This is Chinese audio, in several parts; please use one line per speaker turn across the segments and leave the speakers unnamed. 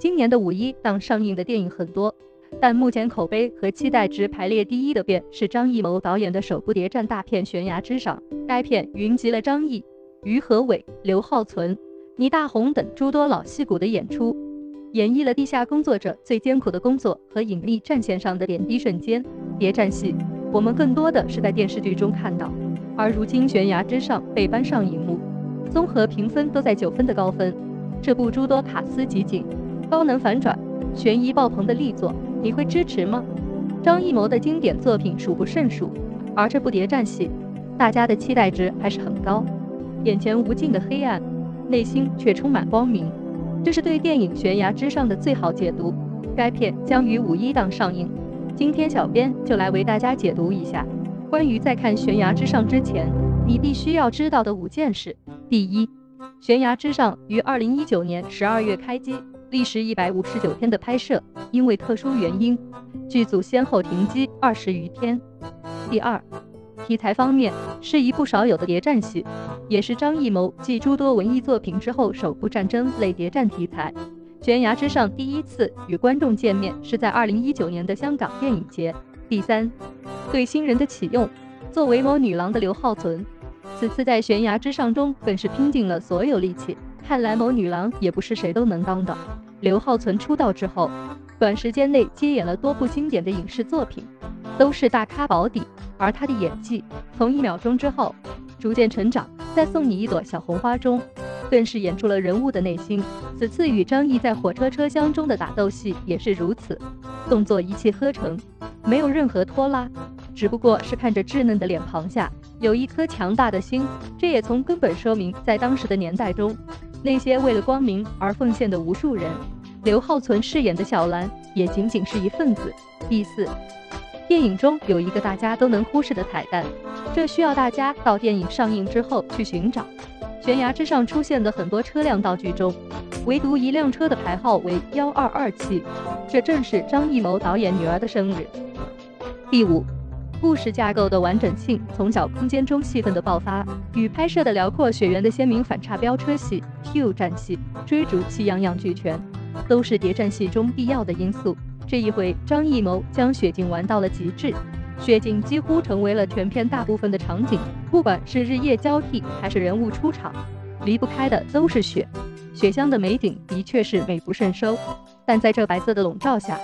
今年的五一档上映的电影很多，但目前口碑和期待值排列第一的便是张艺谋导演的首部谍战大片《悬崖之上》。该片云集了张译、于和伟、刘浩存、倪大红等诸多老戏骨的演出，演绎了地下工作者最艰苦的工作和隐秘战线上的点滴瞬间。谍战戏，我们更多的是在电视剧中看到，而如今《悬崖之上》被搬上荧幕。综合评分都在九分的高分，这部诸多卡司集锦、高能反转、悬疑爆棚的力作，你会支持吗？张艺谋的经典作品数不胜数，而这部谍战戏，大家的期待值还是很高。眼前无尽的黑暗，内心却充满光明，这是对电影《悬崖之上》的最好解读。该片将于五一档上映，今天小编就来为大家解读一下关于在看《悬崖之上》之前，你必须要知道的五件事。第一，《悬崖之上》于二零一九年十二月开机，历时一百五十九天的拍摄，因为特殊原因，剧组先后停机二十余天。第二，题材方面是一部少有的谍战戏，也是张艺谋继诸多文艺作品之后首部战争类谍战题材。《悬崖之上》第一次与观众见面是在二零一九年的香港电影节。第三，对新人的启用，作为某女郎的刘浩存。此次在悬崖之上中更是拼尽了所有力气，看来某女郎也不是谁都能当的。刘浩存出道之后，短时间内接演了多部经典的影视作品，都是大咖保底，而他的演技从一秒钟之后逐渐成长，在送你一朵小红花中，更是演出了人物的内心。此次与张译在火车车厢中的打斗戏也是如此，动作一气呵成，没有任何拖拉，只不过是看着稚嫩的脸庞下。有一颗强大的心，这也从根本说明，在当时的年代中，那些为了光明而奉献的无数人，刘浩存饰演的小兰也仅仅是一份子。第四，电影中有一个大家都能忽视的彩蛋，这需要大家到电影上映之后去寻找。悬崖之上出现的很多车辆道具中，唯独一辆车的牌号为幺二二七，这正是张艺谋导演女儿的生日。第五。故事架构的完整性，从小空间中戏份的爆发，与拍摄的辽阔雪原的鲜明反差，飙车戏、Q 战戏、追逐戏样样俱全，都是谍战戏中必要的因素。这一回，张艺谋将雪景玩到了极致，雪景几乎成为了全片大部分的场景，不管是日夜交替，还是人物出场，离不开的都是雪。雪乡的美景的确是美不胜收，但在这白色的笼罩下，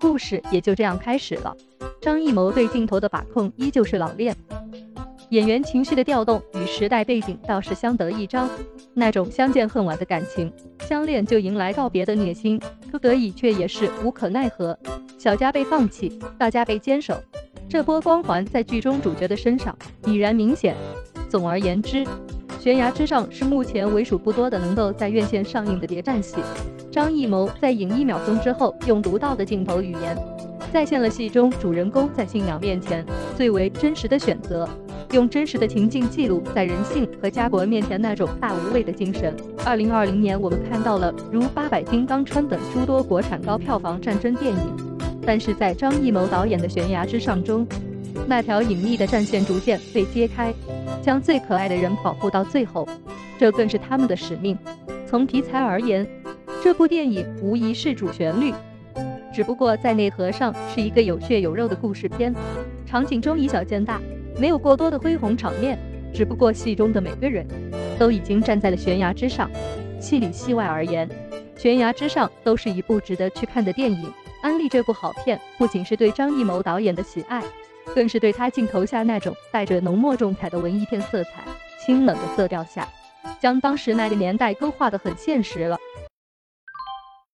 故事也就这样开始了。张艺谋对镜头的把控依旧是老练，演员情绪的调动与时代背景倒是相得益彰。那种相见恨晚的感情，相恋就迎来告别的虐心，不得已却也是无可奈何。小家被放弃，大家被坚守，这波光环在剧中主角的身上已然明显。总而言之，《悬崖之上》是目前为数不多的能够在院线上映的谍战戏。张艺谋在影一秒钟之后，用独到的镜头语言。再现了戏中主人公在信仰面前最为真实的选择，用真实的情境记录在人性和家国面前那种大无畏的精神。二零二零年，我们看到了如《八百金刚川》等诸多国产高票房战争电影，但是在张艺谋导演的《悬崖之上》中，那条隐秘的战线逐渐被揭开，将最可爱的人保护到最后，这更是他们的使命。从题材而言，这部电影无疑是主旋律。只不过在内核上是一个有血有肉的故事片，场景中以小见大，没有过多的恢宏场面。只不过戏中的每个人都已经站在了悬崖之上，戏里戏外而言，悬崖之上都是一部值得去看的电影。安利这部好片，不仅是对张艺谋导演的喜爱，更是对他镜头下那种带着浓墨重彩的文艺片色彩、清冷的色调下，将当时那个年代勾画的很现实了。